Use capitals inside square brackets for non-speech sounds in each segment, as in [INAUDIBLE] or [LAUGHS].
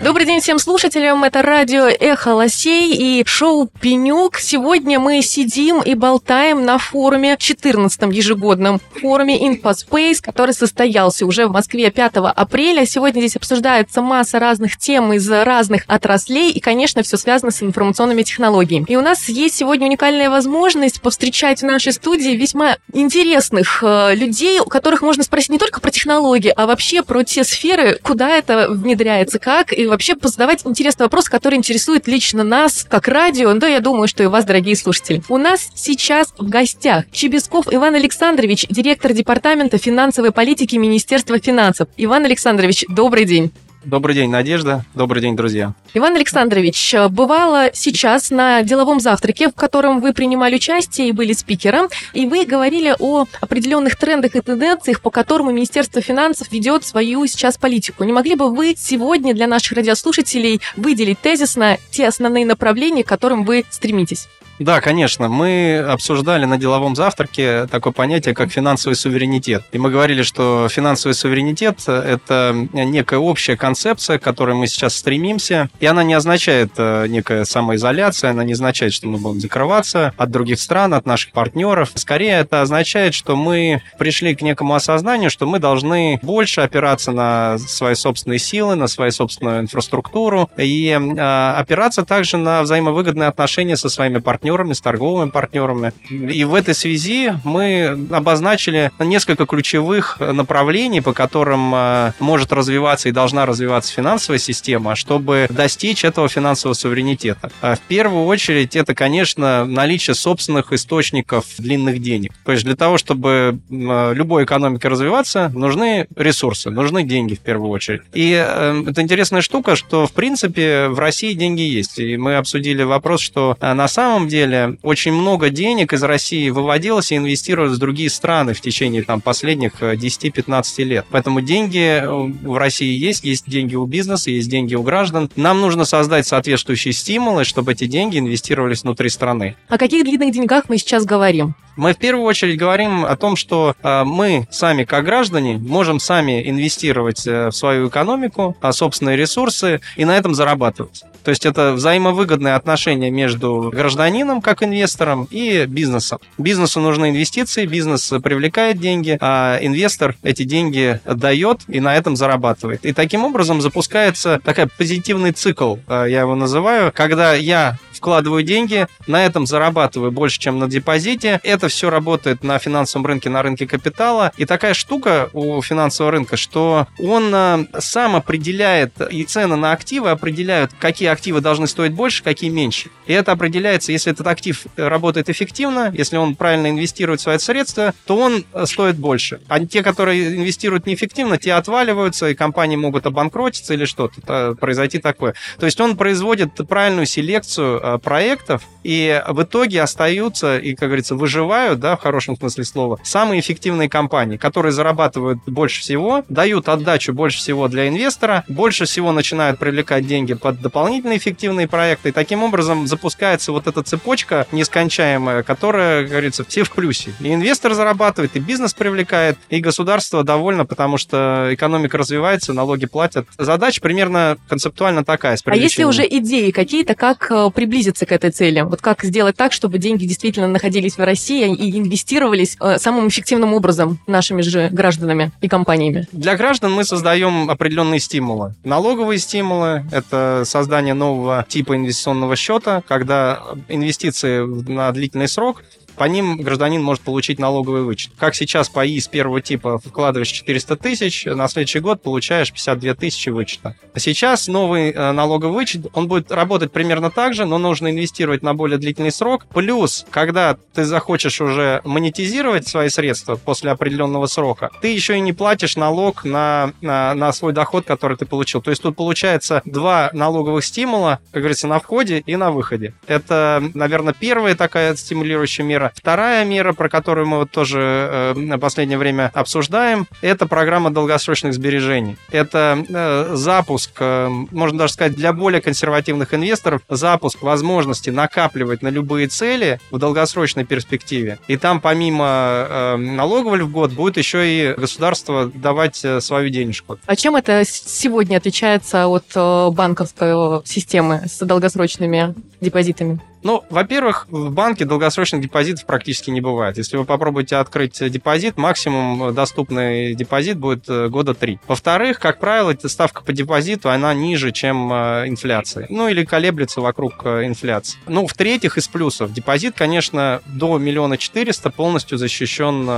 Добрый день всем слушателям. Это радио «Эхо Лосей» и шоу «Пенек». Сегодня мы сидим и болтаем на форуме, 14-м ежегодном форуме InfoSpace, который состоялся уже в Москве 5 апреля. Сегодня здесь обсуждается масса разных тем из разных отраслей и, конечно, все связано с информационными технологиями. И у нас есть сегодня уникальная возможность повстречать в нашей студии весьма интересных э, людей, у которых можно спросить не только про технологии, а вообще про те сферы, куда это внедряется, как и вообще позадавать интересный вопрос, который интересует лично нас, как радио, да, я думаю, что и вас, дорогие слушатели. У нас сейчас в гостях Чебесков Иван Александрович, директор департамента финансовой политики Министерства финансов. Иван Александрович, добрый день. Добрый день, Надежда. Добрый день, друзья. Иван Александрович, бывало сейчас на деловом завтраке, в котором вы принимали участие и были спикером, и вы говорили о определенных трендах и тенденциях, по которым Министерство финансов ведет свою сейчас политику. Не могли бы вы сегодня для наших радиослушателей выделить тезисно те основные направления, к которым вы стремитесь? Да, конечно. Мы обсуждали на деловом завтраке такое понятие, как финансовый суверенитет. И мы говорили, что финансовый суверенитет – это некая общая концепция, к которой мы сейчас стремимся. И она не означает э, некая самоизоляция, она не означает, что мы будем закрываться от других стран, от наших партнеров. Скорее, это означает, что мы пришли к некому осознанию, что мы должны больше опираться на свои собственные силы, на свою собственную инфраструктуру и э, опираться также на взаимовыгодные отношения со своими партнерами партнерами, с торговыми партнерами. И в этой связи мы обозначили несколько ключевых направлений, по которым э, может развиваться и должна развиваться финансовая система, чтобы достичь этого финансового суверенитета. А в первую очередь это, конечно, наличие собственных источников длинных денег. То есть для того, чтобы э, любой экономике развиваться, нужны ресурсы, нужны деньги в первую очередь. И э, это интересная штука, что в принципе в России деньги есть. И мы обсудили вопрос, что на самом деле деле очень много денег из России выводилось и инвестировалось в другие страны в течение там, последних 10-15 э, лет. Поэтому деньги э, в России есть, есть деньги у бизнеса, есть деньги у граждан. Нам нужно создать соответствующие стимулы, чтобы эти деньги инвестировались внутри страны. О каких длинных деньгах мы сейчас говорим? Мы в первую очередь говорим о том, что э, мы сами, как граждане, можем сами инвестировать в свою экономику, собственные ресурсы и на этом зарабатывать. То есть это взаимовыгодные отношения между гражданином, как инвестором, и бизнесом. Бизнесу нужны инвестиции, бизнес привлекает деньги, а инвестор эти деньги дает и на этом зарабатывает. И таким образом запускается такой позитивный цикл, а, я его называю, когда я вкладываю деньги, на этом зарабатываю больше, чем на депозите. Это все работает на финансовом рынке, на рынке капитала. И такая штука у финансового рынка, что он а, сам определяет, и цены на активы определяют, какие активы должны стоить больше, какие меньше. И это определяется, если этот актив работает эффективно, если он правильно инвестирует свои средства, то он э, стоит больше. А те, которые инвестируют неэффективно, те отваливаются, и компании могут обанкротиться или что-то, произойти такое. То есть он производит правильную селекцию э, проектов, и в итоге остаются и, как говорится, выживают, да, в хорошем смысле слова, самые эффективные компании, которые зарабатывают больше всего, дают отдачу больше всего для инвестора, больше всего начинают привлекать деньги под дополнительные эффективные проекты. И таким образом запускается вот эта цепочка нескончаемая, которая, как говорится, все в плюсе. И инвестор зарабатывает, и бизнес привлекает, и государство довольно, потому что экономика развивается, налоги платят. Задача примерно концептуально такая. А если уже идеи какие-то, как э, приблизиться к этой цели? Вот как сделать так, чтобы деньги действительно находились в России и инвестировались э, самым эффективным образом нашими же гражданами и компаниями? Для граждан мы создаем определенные стимулы. Налоговые стимулы — это создание нового типа инвестиционного счета, когда инвестиции на длительный срок по ним гражданин может получить налоговый вычет. Как сейчас по ИИС первого типа вкладываешь 400 тысяч, на следующий год получаешь 52 тысячи вычета. А сейчас новый э, налоговый вычет, он будет работать примерно так же, но нужно инвестировать на более длительный срок. Плюс, когда ты захочешь уже монетизировать свои средства после определенного срока, ты еще и не платишь налог на, на, на свой доход, который ты получил. То есть тут получается два налоговых стимула, как говорится, на входе и на выходе. Это, наверное, первая такая стимулирующая мера. Вторая мера, про которую мы вот тоже э, последнее время обсуждаем, это программа долгосрочных сбережений. Это э, запуск, э, можно даже сказать, для более консервативных инвесторов, запуск возможности накапливать на любые цели в долгосрочной перспективе. И там помимо налогового в год будет еще и государство давать свою денежку. А чем это сегодня отличается от банковской системы с долгосрочными депозитами? Ну, во-первых, в банке долгосрочных депозитов практически не бывает. Если вы попробуете открыть депозит, максимум доступный депозит будет э, года три. Во-вторых, как правило, эта ставка по депозиту, она ниже, чем э, инфляция. Ну, или колеблется вокруг э, инфляции. Ну, в-третьих, из плюсов, депозит, конечно, до миллиона четыреста полностью защищен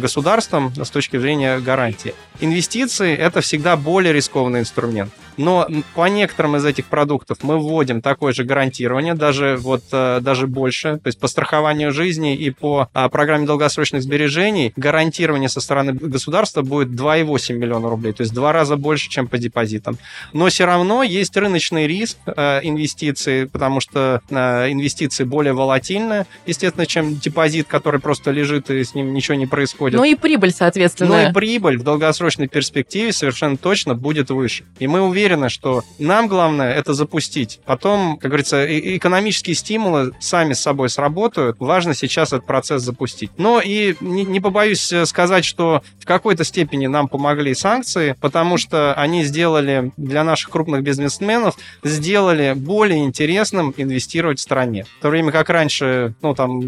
государством с точки зрения гарантии. Инвестиции – это всегда более рискованный инструмент. Но по некоторым из этих продуктов мы вводим такое же гарантирование, даже вот э, даже больше, то есть по страхованию жизни и по а, программе долгосрочных сбережений гарантирование со стороны государства будет 2,8 миллиона рублей, то есть два раза больше, чем по депозитам. Но все равно есть рыночный риск э, инвестиций, потому что э, инвестиции более волатильны, естественно, чем депозит, который просто лежит и с ним ничего не происходит. Ну и прибыль, соответственно. Ну и прибыль в долгосрочной перспективе совершенно точно будет выше. И мы уверены, уверены, что нам главное это запустить. Потом, как говорится, экономические стимулы сами с собой сработают. Важно сейчас этот процесс запустить. Но и не, не побоюсь э, сказать, что в какой-то степени нам помогли санкции, потому что они сделали для наших крупных бизнесменов, сделали более интересным инвестировать в стране. В то время как раньше, ну там,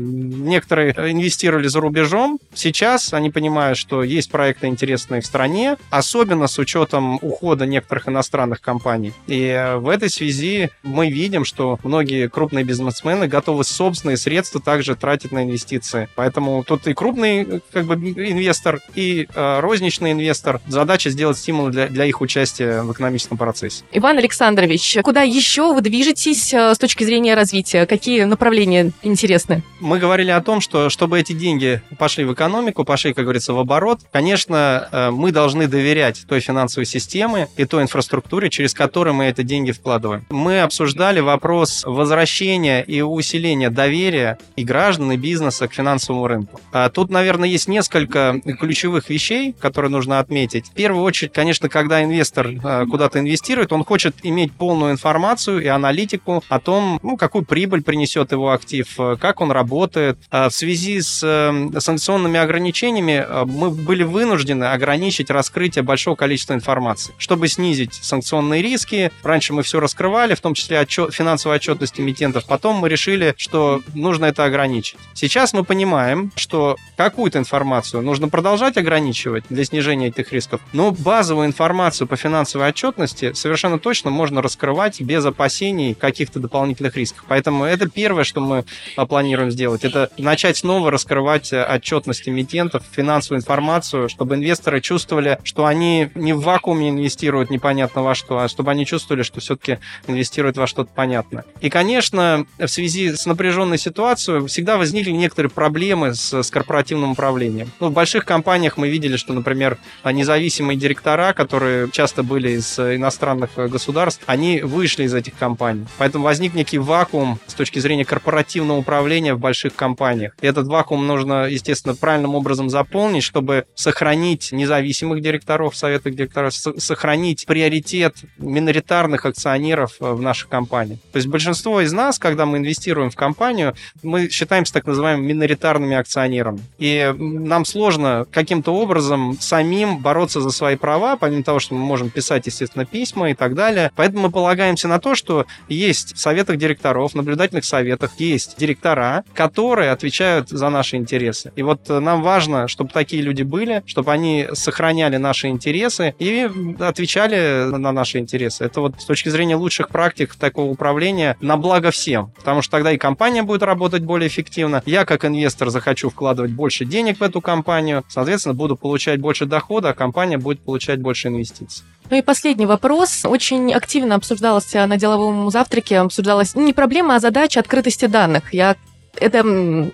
некоторые инвестировали за рубежом, сейчас они понимают, что есть проекты интересные в стране, особенно с учетом ухода некоторых иностранных иностранных компаний. И э, в этой связи мы видим, что многие крупные бизнесмены готовы собственные средства также тратить на инвестиции. Поэтому тут и крупный как бы инвестор, и э, розничный инвестор. Задача сделать стимулы для, для их участия в экономическом процессе. Иван Александрович, куда еще вы движетесь э, с точки зрения развития? Какие направления интересны? Мы говорили о том, что чтобы эти деньги пошли в экономику, пошли, как говорится, в оборот, конечно, э, мы должны доверять той финансовой системе и той инфраструктуре, структуре, через которую мы эти деньги вкладываем. Мы обсуждали вопрос возвращения и усиления доверия и граждан, и бизнеса к финансовому рынку. А тут, наверное, есть несколько ключевых вещей, которые нужно отметить. В первую очередь, конечно, когда инвестор а, куда-то инвестирует, он хочет иметь полную информацию и аналитику о том, ну, какую прибыль принесет его актив, как он работает. А в связи с э, санкционными ограничениями э, мы были вынуждены ограничить раскрытие большого количества информации, чтобы снизить санкционные инвестиционные риски. Раньше мы все раскрывали, в том числе отчет, финансовую отчетность эмитентов. Потом мы решили, что нужно это ограничить. Сейчас мы понимаем, что какую-то информацию нужно продолжать ограничивать для снижения этих рисков, но базовую информацию по финансовой отчетности совершенно точно можно раскрывать без опасений каких-то дополнительных рисков. Поэтому это первое, что мы а, планируем сделать, это начать снова раскрывать э, отчетность эмитентов, финансовую информацию, чтобы инвесторы чувствовали, что они не в вакууме инвестируют непонятно во что, а чтобы они чувствовали, что все-таки инвестируют во что-то понятное. И, конечно, в связи с напряженной ситуацией всегда возникли некоторые проблемы с, с корпоративным управлением. Ну, в больших компаниях мы видели, что, например, независимые директора, которые часто были из иностранных государств, они вышли из этих компаний. Поэтому возник некий вакуум с точки зрения корпоративного управления в больших компаниях. И этот вакуум нужно, естественно, правильным образом заполнить, чтобы сохранить независимых директоров, советов директоров, сохранить приоритет нет миноритарных акционеров э, в нашей компании. То есть большинство из нас, когда мы инвестируем в компанию, мы считаемся так называемыми миноритарными акционерами. И нам сложно каким-то образом самим бороться за свои права, помимо того, что мы можем писать, естественно, письма и так далее. Поэтому мы полагаемся на то, что есть в советах директоров, наблюдательных советах, есть директора, которые отвечают за наши интересы. И вот э, нам важно, чтобы такие люди были, чтобы они сохраняли наши интересы и отвечали на наши интересы. Это вот с точки зрения лучших практик такого управления на благо всем, потому что тогда и компания будет работать более эффективно. Я как инвестор захочу вкладывать больше денег в эту компанию, соответственно, буду получать больше дохода, а компания будет получать больше инвестиций. Ну и последний вопрос. Очень активно обсуждалось на деловом завтраке, обсуждалась не проблема, а задача открытости данных. Я это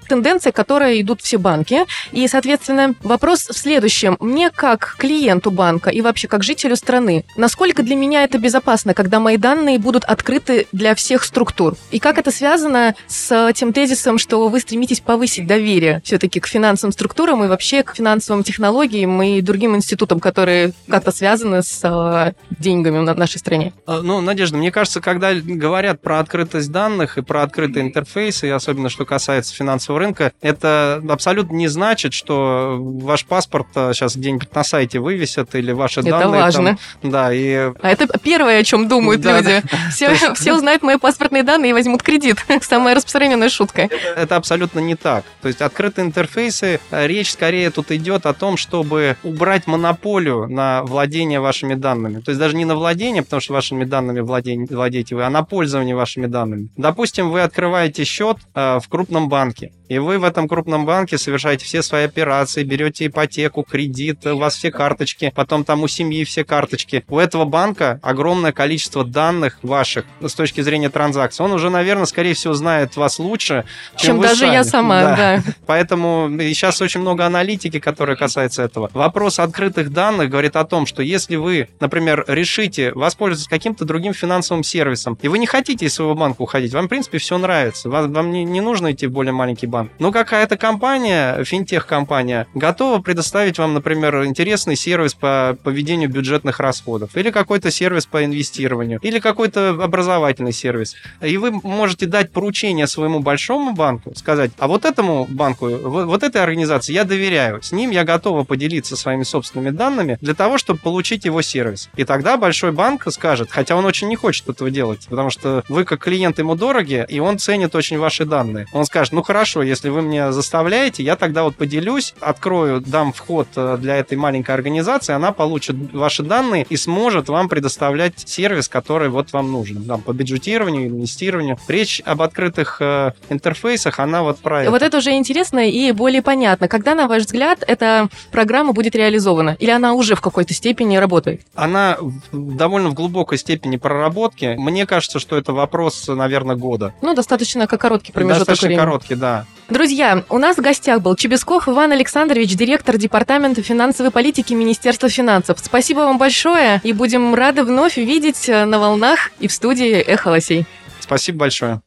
тенденция, к которой идут все банки. И, соответственно, вопрос в следующем. Мне как клиенту банка и вообще как жителю страны, насколько для меня это безопасно, когда мои данные будут открыты для всех структур? И как это связано с тем тезисом, что вы стремитесь повысить доверие все-таки к финансовым структурам и вообще к финансовым технологиям и другим институтам, которые как-то связаны с э, деньгами в нашей стране? А, ну, Надежда, мне кажется, когда говорят про открытость данных и про открытые интерфейсы, и особенно что касается финансового рынка, это абсолютно не значит, что ваш паспорт сейчас где-нибудь на сайте вывесят или ваши это данные. важно. Там, да, и... А это первое, о чем думают Да, люди. Все, [LAUGHS] все узнают мои паспортные данные и возьмут кредит. [LAUGHS] Самая распространенная шутка. Это абсолютно не так. То есть открытые интерфейсы, э, речь скорее тут идет о том, чтобы убрать монополию на владение вашими данными. То есть даже не на владение, потому что вашими данными владе- владеете вы, а на пользование вашими данными. Допустим, вы открываете счет э, в крупном банке, и вы в этом крупном банке совершаете все свои операции, берете ипотеку, кредит, у вас все карточки, потом там у семьи все карточки. У этого банка огромное количество данных ваших с точки зрения транзакций. Он уже, наверное, скорее всего, знает вас лучше, чем, Чем вы даже я сами. сама, да. [LAUGHS] Поэтому и сейчас очень много аналитики, которая касается этого. Вопрос открытых данных говорит о том, что если вы, например, решите воспользоваться каким-то другим финансовым сервисом, и вы не хотите из своего банка уходить, вам, в принципе, все нравится, вам, вам не, не нужно идти в более маленький банк, но какая-то компания, финтех-компания, готова предоставить вам, например, интересный сервис по поведению бюджетных расходов, или какой-то сервис по инвестированию, или какой-то образовательный сервис. И вы можете дать поручение своему большому банку, сказать, а вот этому банку, вот этой организации я доверяю, с ним я готова поделиться своими собственными данными для того, чтобы получить его сервис. И тогда большой банк скажет, хотя он очень не хочет этого делать, потому что вы как клиент ему дороги, и он ценит очень ваши данные. Он скажет, ну хорошо, если вы меня заставляете, я тогда вот поделюсь, открою, дам вход э, для этой маленькой организации, она получит ваши данные и сможет вам предоставлять сервис, который вот вам нужен, там, по бюджетированию, инвестированию. Речь об открытых э, интерфейсах, она вот про это. Вот это уже интересно и более понятно. Когда, на ваш взгляд, эта программа будет реализована? Или она уже в какой-то степени работает? Она довольно в глубокой степени проработки. Мне кажется, что это вопрос, наверное, года. Ну, достаточно как короткий промежуток Достаточно времени. короткий, да. Друзья, у нас в гостях был Чебесков Иван Александрович, директор Департамента финансовой политики Министерства финансов. Спасибо вам большое, и будем рады вновь видеть э, на волнах и в студии «Эхо Лосей». Спасибо большое.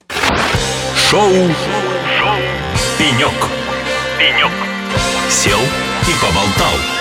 Шоу. Шоу. Пенек. Пенек. Сел и поболтал.